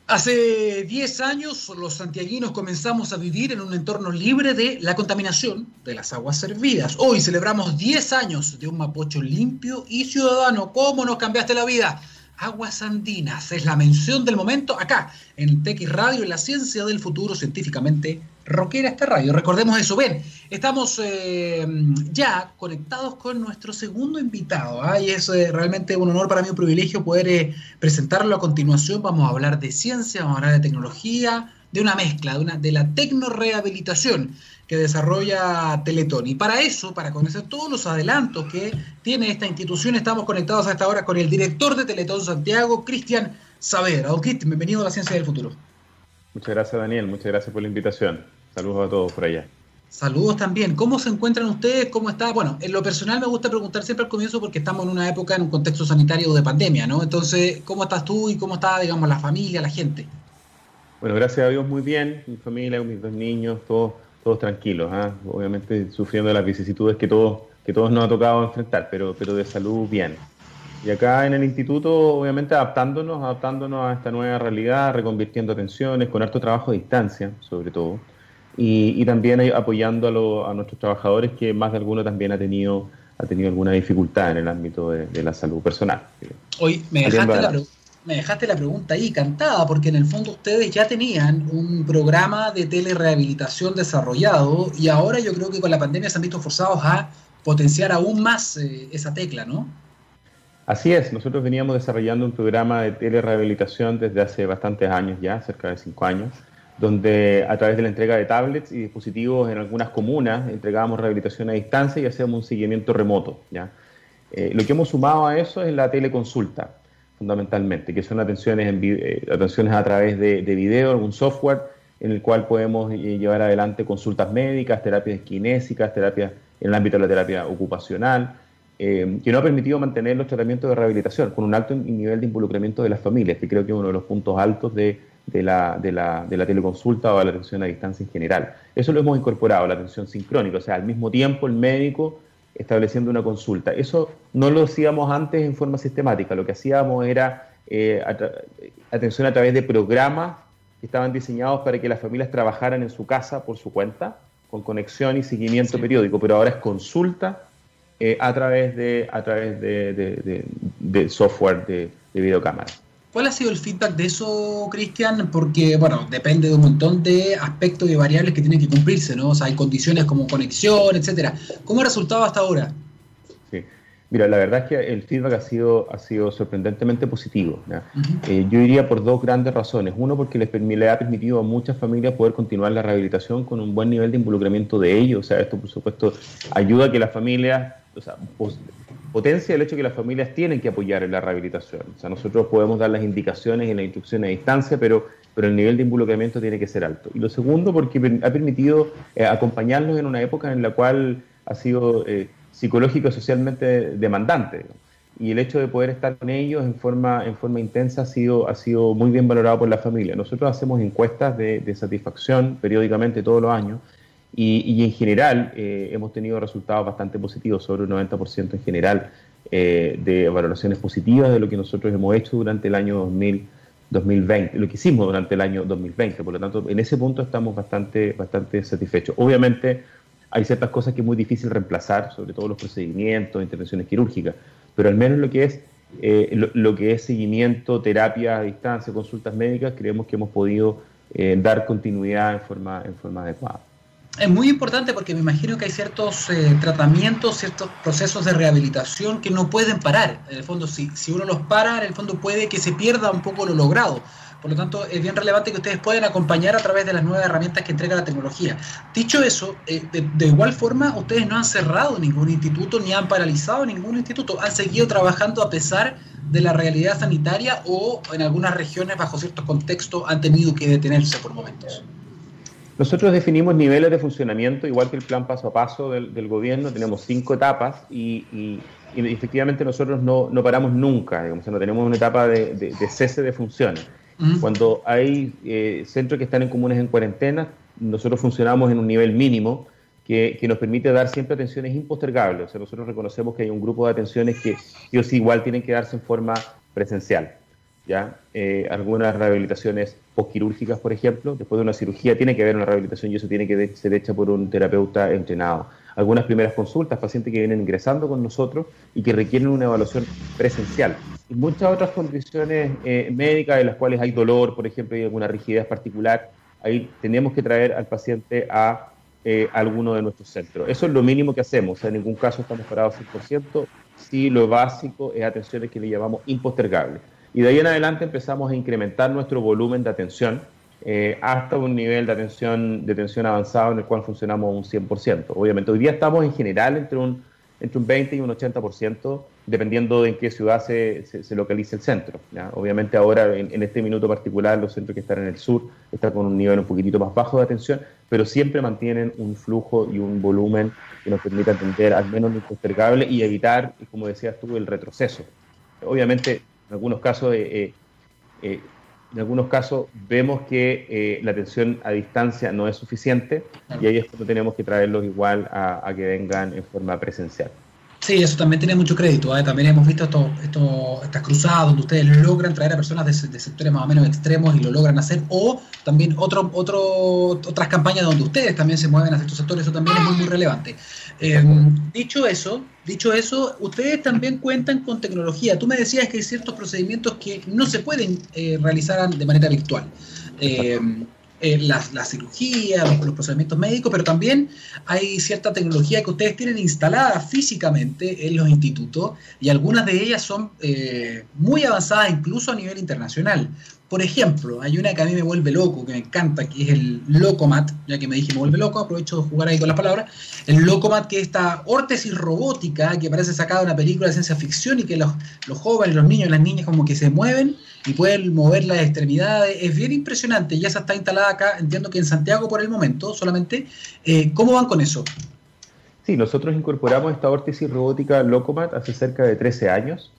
Hace 10 años los santiaguinos comenzamos a vivir en un entorno libre de la contaminación de las aguas servidas. Hoy celebramos 10 años de un Mapocho limpio y ciudadano. ¿Cómo nos cambiaste la vida? Aguas Andinas es la mención del momento acá, en TX Radio, en la ciencia del futuro científicamente rockera esta radio. Recordemos eso. Bien, estamos eh, ya conectados con nuestro segundo invitado. ¿ah? Y es eh, realmente un honor para mí, un privilegio poder eh, presentarlo a continuación. Vamos a hablar de ciencia, vamos a hablar de tecnología, de una mezcla, de, una, de la tecnorehabilitación que desarrolla Teletón. Y para eso, para conocer todos los adelantos que tiene esta institución, estamos conectados a esta hora con el director de Teletón Santiago, Cristian Saavedra. Don Cristian, bienvenido a la Ciencia del Futuro. Muchas gracias, Daniel. Muchas gracias por la invitación. Saludos a todos por allá. Saludos también. ¿Cómo se encuentran ustedes? ¿Cómo está? Bueno, en lo personal me gusta preguntar siempre al comienzo porque estamos en una época, en un contexto sanitario de pandemia, ¿no? Entonces, ¿cómo estás tú y cómo está, digamos, la familia, la gente? Bueno, gracias a Dios muy bien. Mi familia, mis dos niños, todos todos tranquilos, ¿ah? obviamente sufriendo las vicisitudes que todos, que todos nos ha tocado enfrentar, pero, pero de salud bien. Y acá en el instituto, obviamente adaptándonos, adaptándonos a esta nueva realidad, reconvirtiendo atenciones, con harto trabajo a distancia, sobre todo, y, también apoyando a, nuestros trabajadores, que más de alguno también ha tenido, ha tenido alguna dificultad en el ámbito de, la salud personal. Hoy me dejaste la me dejaste la pregunta ahí cantada, porque en el fondo ustedes ya tenían un programa de telerehabilitación desarrollado y ahora yo creo que con la pandemia se han visto forzados a potenciar aún más eh, esa tecla, ¿no? Así es, nosotros veníamos desarrollando un programa de telerehabilitación desde hace bastantes años ya, cerca de cinco años, donde a través de la entrega de tablets y dispositivos en algunas comunas entregábamos rehabilitación a distancia y hacíamos un seguimiento remoto. ¿ya? Eh, lo que hemos sumado a eso es la teleconsulta fundamentalmente, que son atenciones, en, eh, atenciones a través de, de video, algún software en el cual podemos eh, llevar adelante consultas médicas, terapias kinésicas, terapias en el ámbito de la terapia ocupacional, eh, que no ha permitido mantener los tratamientos de rehabilitación con un alto nivel de involucramiento de las familias, que creo que es uno de los puntos altos de, de, la, de, la, de la teleconsulta o de la atención a distancia en general. Eso lo hemos incorporado, la atención sincrónica, o sea, al mismo tiempo el médico estableciendo una consulta. Eso no lo hacíamos antes en forma sistemática, lo que hacíamos era eh, atención a través de programas que estaban diseñados para que las familias trabajaran en su casa por su cuenta, con conexión y seguimiento periódico, pero ahora es consulta eh, a través de, a través de, software de, de videocámara. ¿Cuál ha sido el feedback de eso, Cristian? Porque, bueno, depende de un montón de aspectos y variables que tienen que cumplirse, ¿no? O sea, hay condiciones como conexión, etcétera. ¿Cómo ha resultado hasta ahora? Sí. Mira, la verdad es que el feedback ha sido, ha sido sorprendentemente positivo. Eh, yo diría por dos grandes razones. Uno, porque les, le ha permitido a muchas familias poder continuar la rehabilitación con un buen nivel de involucramiento de ellos. O sea, esto, por supuesto, ayuda a que las familias, o sea, potencia el hecho de que las familias tienen que apoyar en la rehabilitación. O sea, nosotros podemos dar las indicaciones y las instrucciones a distancia, pero, pero el nivel de involucramiento tiene que ser alto. Y lo segundo, porque ha permitido eh, acompañarlos en una época en la cual ha sido eh, psicológico y socialmente demandante. Y el hecho de poder estar con ellos en forma, en forma intensa ha sido, ha sido muy bien valorado por la familia. Nosotros hacemos encuestas de satisfacción periódicamente todos los años y, en general eh, hemos tenido resultados bastante positivos, sobre un 90% en general eh, de valoraciones positivas de lo que nosotros hemos hecho durante el año 2000, 2020, lo que hicimos durante el año 2020. Por lo tanto, en ese punto estamos bastante, bastante satisfechos. Obviamente hay ciertas cosas que es muy difícil reemplazar, sobre todo los procedimientos, intervenciones quirúrgicas, pero al menos lo que es eh, lo, que es seguimiento, terapia a distancia, consultas médicas, creemos que hemos podido dar continuidad en forma, en forma adecuada es muy importante porque me imagino que hay ciertos eh, tratamientos, ciertos procesos de rehabilitación que no pueden parar. En el fondo, si, si uno los para, en el fondo puede que se pierda un poco lo logrado. Por lo tanto, es bien relevante que ustedes puedan acompañar a través de las nuevas herramientas que entrega la tecnología. Dicho eso, eh, de, igual forma, ustedes no han cerrado ningún instituto ni han paralizado ningún instituto. Han seguido trabajando a pesar de la realidad sanitaria o en algunas regiones, bajo ciertos contextos, han tenido que detenerse por momentos. Nosotros definimos niveles de funcionamiento, igual que el plan paso a paso del, gobierno, tenemos cinco etapas y, efectivamente nosotros no, paramos nunca, digamos, no tenemos una etapa de, cese de funciones. Cuando hay eh, centros que están en comunes en cuarentena, nosotros funcionamos en un nivel mínimo que, nos permite dar siempre atenciones impostergables. O sea, nosotros reconocemos que hay un grupo de atenciones que ellos igual tienen que darse en forma presencial. ¿Ya? Eh, algunas rehabilitaciones postquirúrgicas, por ejemplo, después de una cirugía tiene que haber una rehabilitación y eso tiene que ser hecha por un terapeuta entrenado. Algunas primeras consultas, pacientes que vienen ingresando con nosotros y que requieren una evaluación presencial. Y muchas otras condiciones eh, médicas en las cuales hay dolor, por ejemplo, y alguna rigidez particular, ahí tenemos que traer al paciente a eh, alguno de nuestros centros. Eso es lo mínimo que hacemos, en ningún caso estamos parados 100%, sí lo básico es atenciones que le llamamos impostergables. Y de ahí en adelante empezamos a incrementar nuestro volumen de atención eh, hasta un nivel de atención, de atención avanzado en el cual funcionamos un 100%. Obviamente, hoy día estamos en general entre un, entre un 20 y un 80%, dependiendo de en qué ciudad se, se, localice el centro. Obviamente ahora, en, este minuto particular, los centros que están en el sur están con un nivel un poquitito más bajo de atención, pero siempre mantienen un flujo y un volumen que nos permite atender al menos lo impostergable y evitar, como decías tú, el retroceso. Obviamente, en algunos casos, eh, eh, eh, en algunos casos vemos que la atención a distancia no es suficiente y ahí es cuando tenemos que traerlos igual a que vengan en forma presencial. Sí, eso también tiene mucho crédito. ¿eh? También hemos visto esto, esto, estas cruzadas donde ustedes logran traer a personas de, sectores más o menos extremos y lo logran hacer. O también otro, otro, otras campañas donde ustedes también se mueven hacia estos sectores. Eso también es muy, muy relevante. Eh, dicho eso, dicho eso, ustedes también cuentan con tecnología. Tú me decías que hay ciertos procedimientos que no se pueden eh, realizar de manera virtual. Eh, la, cirugía, los, procedimientos médicos, pero también hay cierta tecnología que ustedes tienen instalada físicamente en los institutos y algunas de ellas son eh, muy avanzadas incluso a nivel internacional. Por ejemplo, hay una que a mí me vuelve loco, que me encanta, que es el Locomat, ya que me dije me vuelve loco, aprovecho de jugar ahí con las palabras. El Locomat, que es esta órtesis robótica que parece sacada de una película de ciencia ficción y que los, los jóvenes, los niños las niñas como que se mueven y pueden mover las extremidades. Es bien impresionante, ya se está instalada acá, entiendo que en Santiago por el momento solamente. Eh, ¿Cómo van con eso? Sí, nosotros incorporamos esta órtesis robótica Locomat hace cerca de 13 años.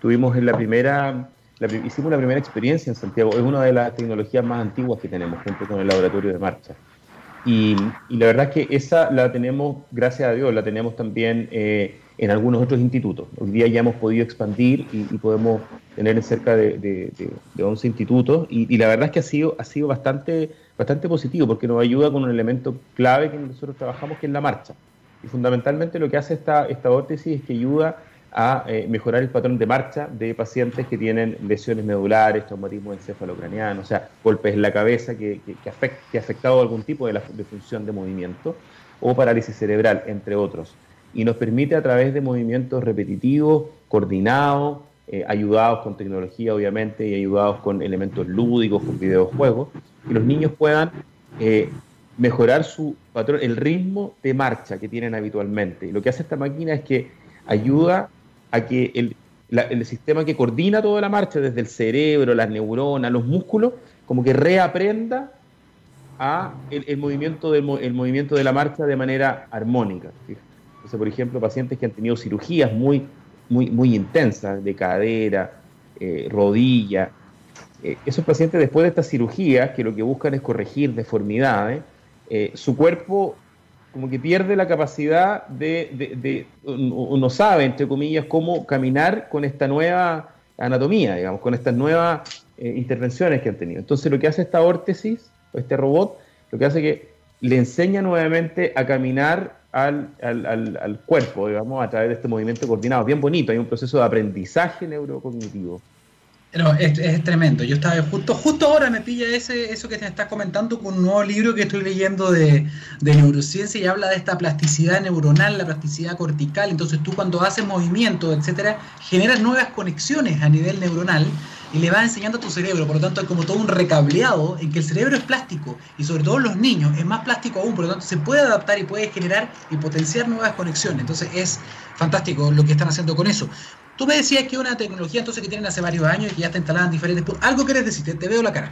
Tuvimos en la primera hicimos la primera experiencia en Santiago. Es una de las tecnologías más antiguas que tenemos, junto con el laboratorio de marcha. Y, la verdad es que esa la tenemos, gracias a Dios, la tenemos también eh, en algunos otros institutos. Hoy día ya hemos podido expandir y, podemos tener cerca de, de, 11 institutos. Y, la verdad es que ha sido, ha sido bastante, bastante positivo porque nos ayuda con un elemento clave que nosotros trabajamos, que es la marcha. Y fundamentalmente lo que hace esta, esta órtesis es que ayuda a eh, mejorar el patrón de marcha de pacientes que tienen lesiones medulares, traumatismo encefalocraniano, o sea, golpes en la cabeza que, que, que, ha afectado algún tipo de, la, de función de movimiento, o parálisis cerebral, entre otros. Y nos permite a través de movimientos repetitivos, coordinados, eh, ayudados con tecnología obviamente y ayudados con elementos lúdicos, con videojuegos, que los niños puedan eh, mejorar su patrón, el ritmo de marcha que tienen habitualmente. Y lo que hace esta máquina es que ayuda a que el, el, sistema que coordina toda la marcha, desde el cerebro, las neuronas, los músculos, como que reaprenda a el, movimiento del el movimiento de la marcha de manera armónica. Entonces, por ejemplo, pacientes que han tenido cirugías muy, muy, muy intensas de cadera, eh, rodilla, eh, esos pacientes después de estas cirugías, que lo que buscan es corregir deformidades, eh, su cuerpo como que pierde la capacidad de, de, no sabe, entre comillas, cómo caminar con esta nueva anatomía, digamos, con estas nuevas eh, intervenciones que han tenido. Entonces lo que hace esta órtesis, este robot, lo que hace es que le enseña nuevamente a caminar al, al, al, cuerpo, digamos, a través de este movimiento coordinado. Bien bonito, hay un proceso de aprendizaje neurocognitivo. No, es, tremendo. Yo estaba justo, justo ahora me pilla ese, eso que te estás comentando con un nuevo libro que estoy leyendo de, neurociencia y habla de esta plasticidad neuronal, la plasticidad cortical. Entonces tú cuando haces movimiento, etcétera, generas nuevas conexiones a nivel neuronal y le vas enseñando a tu cerebro. Por lo tanto, hay como todo un recableado en que el cerebro es plástico y sobre todo los niños es más plástico aún. Por lo tanto, se puede adaptar y puede generar y potenciar nuevas conexiones. Entonces es fantástico lo que están haciendo con eso. Tú me decías que una tecnología entonces que tienen hace varios años y que ya está instalada en diferentes. Algo quieres decir, te, veo la cara.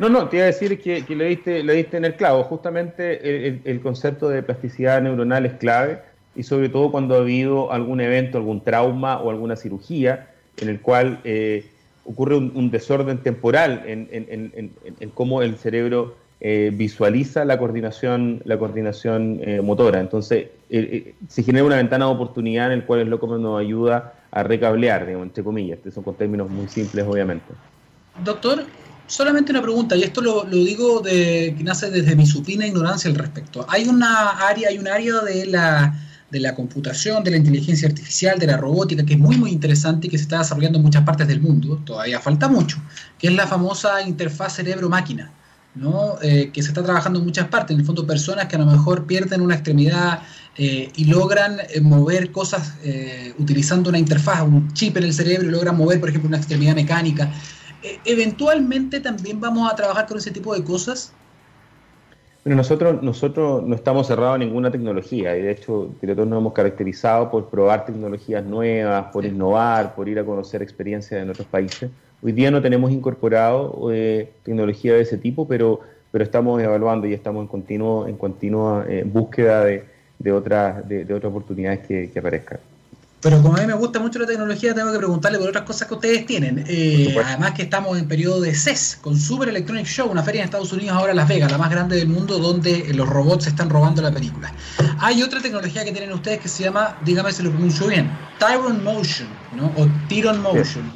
No, no, te iba a decir que, le, diste, le en el clavo. Justamente el, concepto de plasticidad neuronal es clave y sobre todo cuando ha habido algún evento, algún trauma o alguna cirugía en el cual eh, ocurre un, desorden temporal en, cómo el cerebro eh, visualiza la coordinación, la coordinación eh, motora. Entonces, se genera una ventana de oportunidad en el cual el loco nos ayuda a recablear, digamos, entre comillas. Estos son con términos muy simples, obviamente. Doctor, solamente una pregunta, y esto lo, digo de, que nace desde mi supina ignorancia al respecto. Hay una área, hay un área de la, de la computación, de la inteligencia artificial, de la robótica, que es muy, muy interesante y que se está desarrollando en muchas partes del mundo, todavía falta mucho, que es la famosa interfaz cerebro-máquina. ¿no? Eh, que se está trabajando en muchas partes, en el fondo personas que a lo mejor pierden una extremidad eh, y logran eh, mover cosas utilizando una interfaz, un chip en el cerebro y logran mover, por ejemplo, una extremidad mecánica. eventualmente también vamos a trabajar con ese tipo de cosas. Bueno, nosotros, nosotros no estamos cerrados a ninguna tecnología y de hecho nosotros nos hemos caracterizado por probar tecnologías nuevas, por innovar, por ir a conocer experiencias en otros países. Hoy día no tenemos incorporado eh, tecnología de ese tipo, pero, pero estamos evaluando y estamos en, continuo, en continua eh, búsqueda de, de, otras, de, otras oportunidades que, que aparezcan. Pero como a mí me gusta mucho la tecnología, tengo que preguntarle por otras cosas que ustedes tienen. Eh, además que estamos en periodo de CES, con Super Electronic Show, una feria en Estados Unidos, ahora en Las Vegas, la más grande del mundo, donde los robots están robando la película. Hay otra tecnología que tienen ustedes que se llama, dígame si lo pronuncio bien, Tyron Motion, ¿no? O Tyron Motion.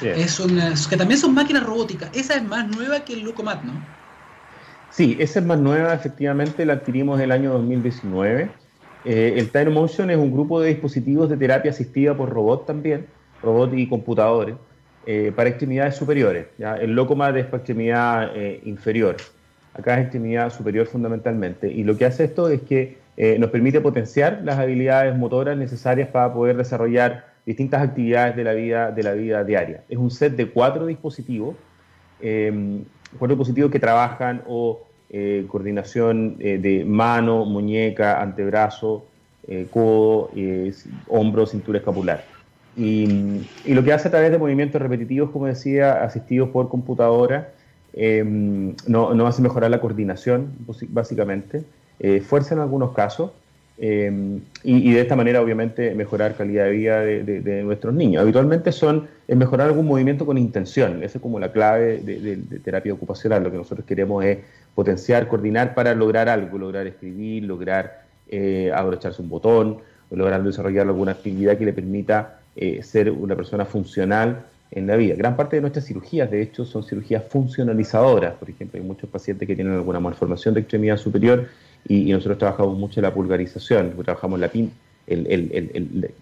Es una, que también son máquinas robóticas. Esa es más nueva que el Locomat, ¿no? Sí, esa es más nueva, efectivamente, la adquirimos el año 2019 eh, el Time Motion es un grupo de dispositivos de terapia asistida por robot también, robot y computadores, eh, para extremidades superiores. El Locomat es para extremidad eh, inferior. Acá es extremidad superior fundamentalmente. Y lo que hace esto es que nos permite potenciar las habilidades motoras necesarias para poder desarrollar distintas actividades de la vida, de la vida diaria. Es un set de cuatro dispositivos, cuatro dispositivos que trabajan o eh, coordinación eh, de mano, muñeca, antebrazo, eh, codo, hombro, cintura escapular. Y, lo que hace a través de movimientos repetitivos, como decía, asistidos por computadora, no, no, hace mejorar la coordinación, básicamente, fuerza en algunos casos, y, de esta manera, obviamente, mejorar calidad de vida de, nuestros niños. Habitualmente son mejorar algún movimiento con intención. Esa es como la clave de, terapia ocupacional. Lo que nosotros queremos es potenciar, coordinar para lograr algo, lograr escribir, lograr eh, abrocharse un botón, lograr desarrollar alguna actividad que le permita eh, ser una persona funcional en la vida. Gran parte de nuestras cirugías, de hecho, son cirugías funcionalizadoras. Por ejemplo, hay muchos pacientes que tienen alguna malformación de extremidad superior y, nosotros trabajamos mucho en la pulgarización, trabajamos la pin, el, el,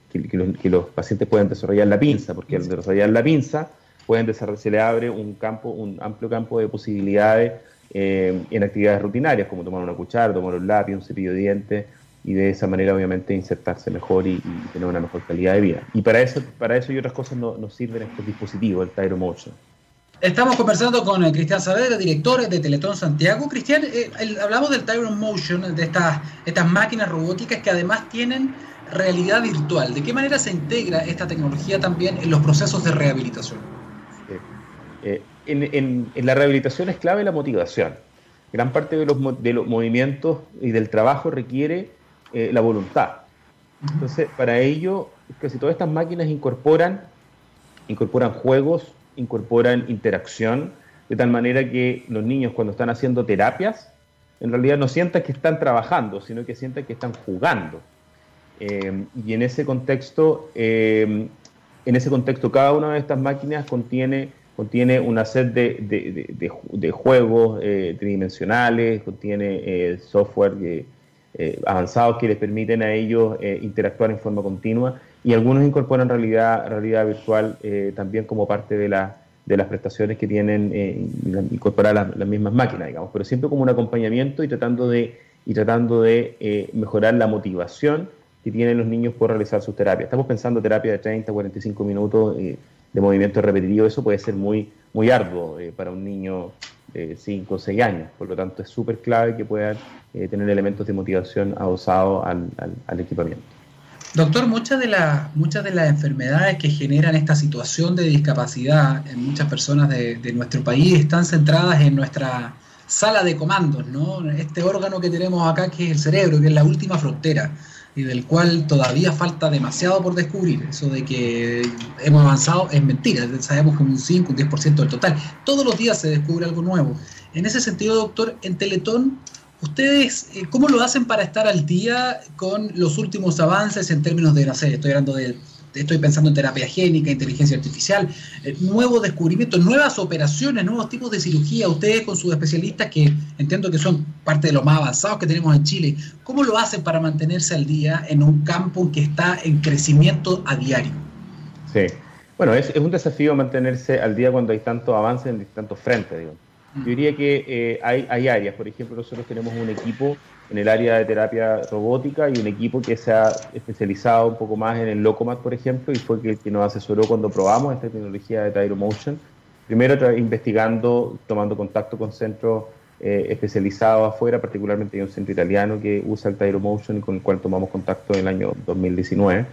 que, los, pacientes pueden desarrollar la pinza, porque al desarrollar la pinza pueden desarrollar, se le abre un campo, un amplio campo de posibilidades eh, en actividades rutinarias, como tomar una cuchara, tomar un lápiz, un cepillo de dientes, y de esa manera obviamente insertarse mejor y, tener una mejor calidad de vida. Y para eso, para eso y otras cosas nos sirven estos dispositivos, el Tyro Motion. Estamos conversando con eh, Cristian Saavedra, director de Teletón Santiago. Cristian, eh, hablamos del Tyron Motion, de estas, estas máquinas robóticas que además tienen realidad virtual. ¿De qué manera se integra esta tecnología también en los procesos de rehabilitación? En, la rehabilitación es clave la motivación. Gran parte de los, de los movimientos y del trabajo requiere eh, la voluntad. Entonces, para ello, casi todas estas máquinas incorporan, incorporan juegos, incorporan interacción, de tal manera que los niños cuando están haciendo terapias, en realidad no sientan que están trabajando, sino que sientan que están jugando. Eh, y en ese contexto, eh, en ese contexto, cada una de estas máquinas contiene contiene una set de, juegos eh, tridimensionales, contiene eh, software eh, avanzados que les permiten a ellos interactuar en forma continua y algunos incorporan realidad, realidad virtual también como parte de, de las prestaciones que tienen incorporar las, las, mismas máquinas, digamos, pero siempre como un acompañamiento y tratando de, y tratando de mejorar la motivación que tienen los niños por realizar sus terapias. Estamos pensando terapia de 30, 45 minutos de movimiento repetitivo, eso puede ser muy, muy arduo eh, para un niño de 5 o 6 años. Por lo tanto, es súper clave que puedan eh, tener elementos de motivación adosados al, al, equipamiento. Doctor, muchas de, las muchas de las enfermedades que generan esta situación de discapacidad en muchas personas de, nuestro país están centradas en nuestra sala de comandos, ¿no? Este órgano que tenemos acá que es el cerebro, que es la última frontera y del cual todavía falta demasiado por descubrir. Eso de que hemos avanzado es mentira, sabemos que un 5, un 10% del total. Todos los días se descubre algo nuevo. En ese sentido, doctor, en Teletón, ¿ustedes eh, cómo lo hacen para estar al día con los últimos avances en términos de, no sé, estoy hablando de estoy pensando en terapia génica, inteligencia artificial, eh, nuevos descubrimientos, nuevas operaciones, nuevos tipos de cirugía. Ustedes con sus especialistas, que entiendo que son parte de los más avanzados que tenemos en Chile, ¿cómo lo hacen para mantenerse al día en un campo que está en crecimiento a diario? Sí, bueno, es, un desafío mantenerse al día cuando hay tanto avance en tantos frentes, digo. Yo diría que eh, hay, hay áreas, por ejemplo, nosotros tenemos un equipo en el área de terapia robótica y un equipo que se ha especializado un poco más en el Locomat, por ejemplo, y fue el que nos asesoró cuando probamos esta tecnología de Tyromotion. Primero investigando, tomando contacto con centros eh, especializados afuera, particularmente hay un centro italiano que usa el Tyromotion con el cual tomamos contacto en el año 2019.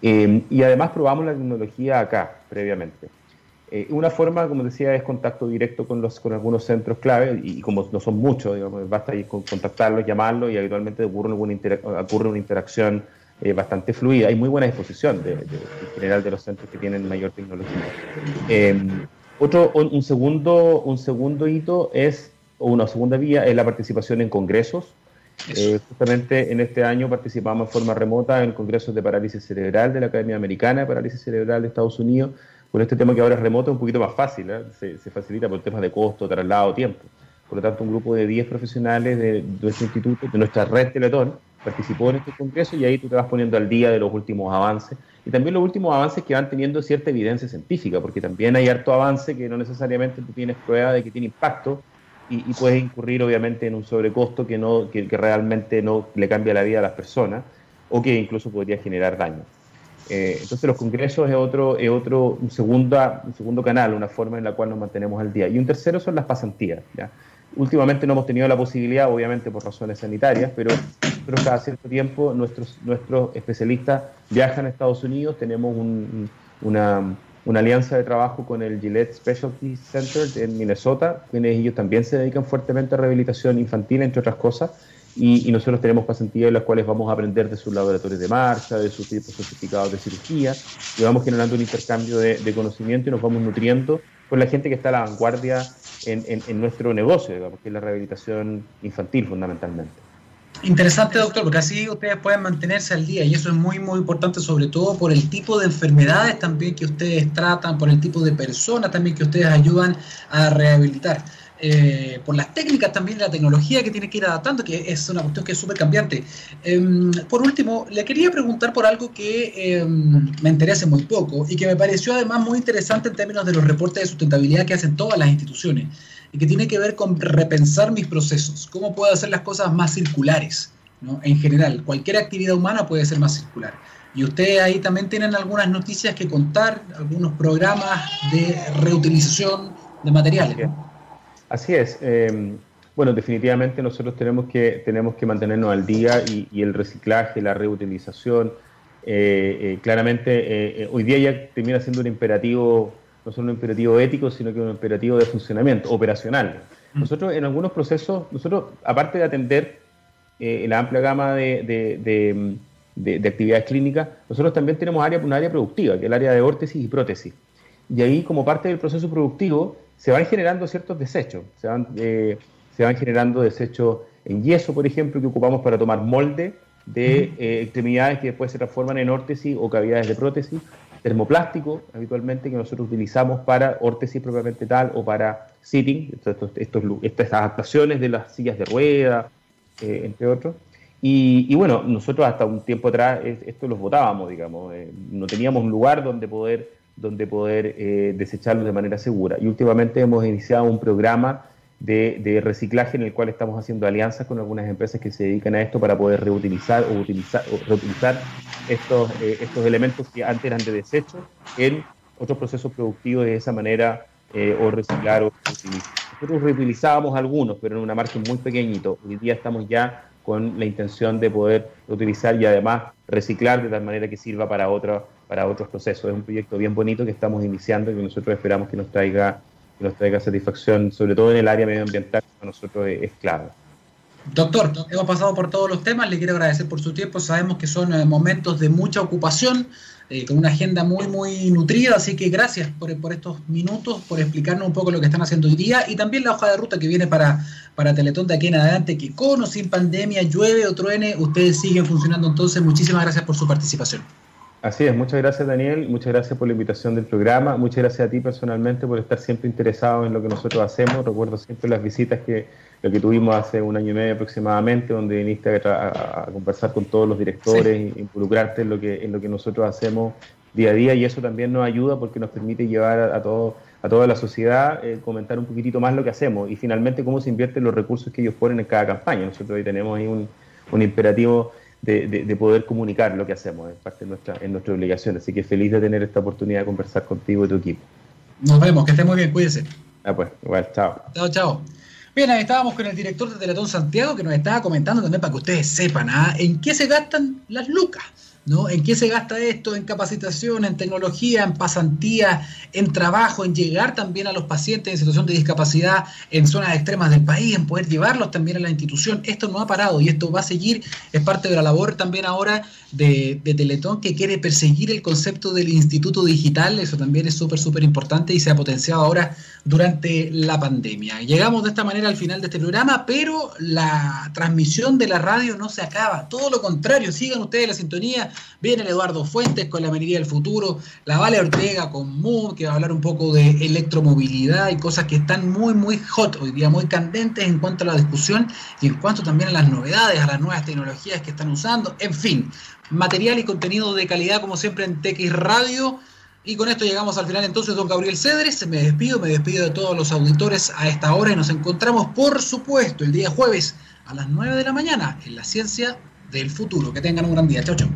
Eh, y además probamos la tecnología acá previamente. Eh, una forma, como decía, es contacto directo con, los, con algunos centros clave y, como no son muchos, digamos, basta ir con, contactarlos, llamarlos y habitualmente ocurre, ocurre una interacción eh, bastante fluida. Hay muy buena disposición de, en general de los centros que tienen mayor tecnología. Em, otro, un, segundo, un segundo hito es, o una segunda vía, es la participación en congresos. Eh, justamente en este año participamos en forma remota en congresos de parálisis cerebral de la Academia Americana de Parálisis Cerebral de Estados Unidos con este tema que ahora es remoto es un poquito más fácil, ¿eh? se, facilita por temas de costo, traslado, tiempo. Por lo tanto, un grupo de 10 profesionales de, nuestro instituto, de nuestra red Teletón, participó en este congreso y ahí tú te vas poniendo al día de los últimos avances y también los últimos avances que van teniendo cierta evidencia científica, porque también hay harto avance que no necesariamente tú tienes prueba de que tiene impacto y, puedes incurrir obviamente en un sobrecosto que, no, que realmente no le cambia la vida a las personas o que incluso podría generar daño. Eh, entonces los congresos es otro, es otro un, segunda, un segundo canal, una forma en la cual nos mantenemos al día. Y un tercero son las pasantías. Últimamente no hemos tenido la posibilidad, obviamente por razones sanitarias, pero cada cierto tiempo nuestros, nuestros especialistas viajan a Estados Unidos, tenemos una, una, alianza de trabajo con el Gillette Specialty Center en Minnesota, quienes ellos también se dedican fuertemente a rehabilitación infantil, entre otras cosas, y, nosotros tenemos pasantías en las cuales vamos a aprender de sus laboratorios de marcha, de sus tipos certificados de cirugía, y vamos generando un intercambio de, conocimiento y nos vamos nutriendo con la gente que está a la vanguardia en, nuestro negocio, digamos, que es la rehabilitación infantil fundamentalmente. Interesante, doctor, porque así ustedes pueden mantenerse al día y eso es muy, muy importante, sobre todo por el tipo de enfermedades también que ustedes tratan, por el tipo de personas también que ustedes ayudan a rehabilitar. Eh, por las técnicas también la tecnología que tiene que ir adaptando, que es una cuestión que es súper cambiante. Em, por último, le quería preguntar por algo que em, me interesa muy poco y que me pareció además muy interesante en términos de los reportes de sustentabilidad que hacen todas las instituciones y que tiene que ver con repensar mis procesos, cómo puedo hacer las cosas más circulares. ¿no? En general, cualquier actividad humana puede ser más circular. Y ustedes ahí también tienen algunas noticias que contar, algunos programas de reutilización de materiales. Así es. Em, bueno, definitivamente nosotros tenemos que, tenemos que mantenernos al día y, el reciclaje, la reutilización, eh, eh, claramente eh, hoy día ya termina siendo un imperativo, no solo un imperativo ético, sino que un imperativo de funcionamiento, operacional. Mm. Nosotros en algunos procesos, nosotros aparte de atender la amplia gama de, actividades clínicas, nosotros también tenemos área, un área productiva, que es el área de órtesis y prótesis. Y ahí como parte del proceso productivo, se van generando ciertos desechos. Se van, eh, se van generando desechos en yeso, por ejemplo, que ocupamos para tomar molde de eh, extremidades que después se transforman en órtesis o cavidades de prótesis, termoplástico, habitualmente, que nosotros utilizamos para órtesis propiamente tal o para sitting, estos, estas adaptaciones de las sillas de rueda, eh, entre otros. Y, bueno, nosotros hasta un tiempo atrás esto los votábamos, digamos, no teníamos un lugar donde poder donde poder eh, desecharlos de manera segura. Y últimamente hemos iniciado un programa de, reciclaje en el cual estamos haciendo alianzas con algunas empresas que se dedican a esto para poder reutilizar o, utilizar, reutilizar estos, eh, estos elementos que antes eran de desecho en otros procesos productivos de esa manera eh, o reciclar o reutilizar. Nosotros reutilizábamos algunos, pero en una margen muy pequeñito. Hoy día estamos ya con la intención de poder utilizar y además reciclar de tal manera que sirva para, para otros procesos. Es un proyecto bien bonito que estamos iniciando y que nosotros esperamos que nos traiga, que nos traiga satisfacción, sobre todo en el área medioambiental, que para nosotros es, clave. Doctor, hemos pasado por todos los temas, le quiero agradecer por su tiempo, sabemos que son eh, momentos de mucha ocupación, eh, con una agenda muy, muy nutrida, así que gracias por, por, estos minutos, por explicarnos un poco lo que están haciendo hoy día y también la hoja de ruta que viene para, para Teletón de aquí en adelante, que con o sin pandemia, llueve o truene, ustedes siguen funcionando entonces. Muchísimas gracias por su participación. Así es, muchas gracias Daniel, muchas gracias por la invitación del programa, muchas gracias a ti personalmente por estar siempre interesado en lo que nosotros hacemos. Recuerdo siempre las visitas que, lo que tuvimos hace un año y medio aproximadamente, donde viniste a, conversar con todos los directores, e involucrarte en lo, que, en lo que nosotros hacemos día a día y eso también nos ayuda porque nos permite llevar a, todo, a toda la sociedad, eh, comentar un poquitito más lo que hacemos y finalmente cómo se invierten los recursos que ellos ponen en cada campaña. Nosotros hoy tenemos ahí un, un imperativo de, poder comunicar lo que hacemos, es parte de nuestra, en nuestra obligación. Así que feliz de tener esta oportunidad de conversar contigo y tu equipo. Nos vemos, que esté muy bien, cuídese. Ah, pues, igual, chao. Chao, chao. Bien, ahí estábamos con el director de Teletón Santiago que nos estaba comentando también para que ustedes sepan ¿ah? en qué se gastan las lucas. ¿En qué se gasta esto? En capacitación, en tecnología, en pasantía, en trabajo, en llegar también a los pacientes en situación de discapacidad en zonas extremas del país, en poder llevarlos también a la institución. Esto no ha parado y esto va a seguir. Es parte de la labor también ahora de, Teletón que quiere perseguir el concepto del instituto digital. Eso también es súper, súper importante y se ha potenciado ahora durante la pandemia. Llegamos de esta manera al final de este programa, pero la transmisión de la radio no se acaba. Todo lo contrario, sigan ustedes la sintonía Viene el Eduardo Fuentes con la minería del futuro, la Vale Ortega con Moon, que va a hablar un poco de electromovilidad y cosas que están muy, muy hot hoy día, muy candentes en cuanto a la discusión y en cuanto también a las novedades, a las nuevas tecnologías que están usando. En fin, material y contenido de calidad como siempre en TX Radio. Y con esto llegamos al final entonces, don Gabriel Cedres. Me despido, me despido de todos los auditores a esta hora y nos encontramos, por supuesto, el día jueves a las 9 de la mañana en la ciencia del futuro. Que tengan un gran día. Chao, chao.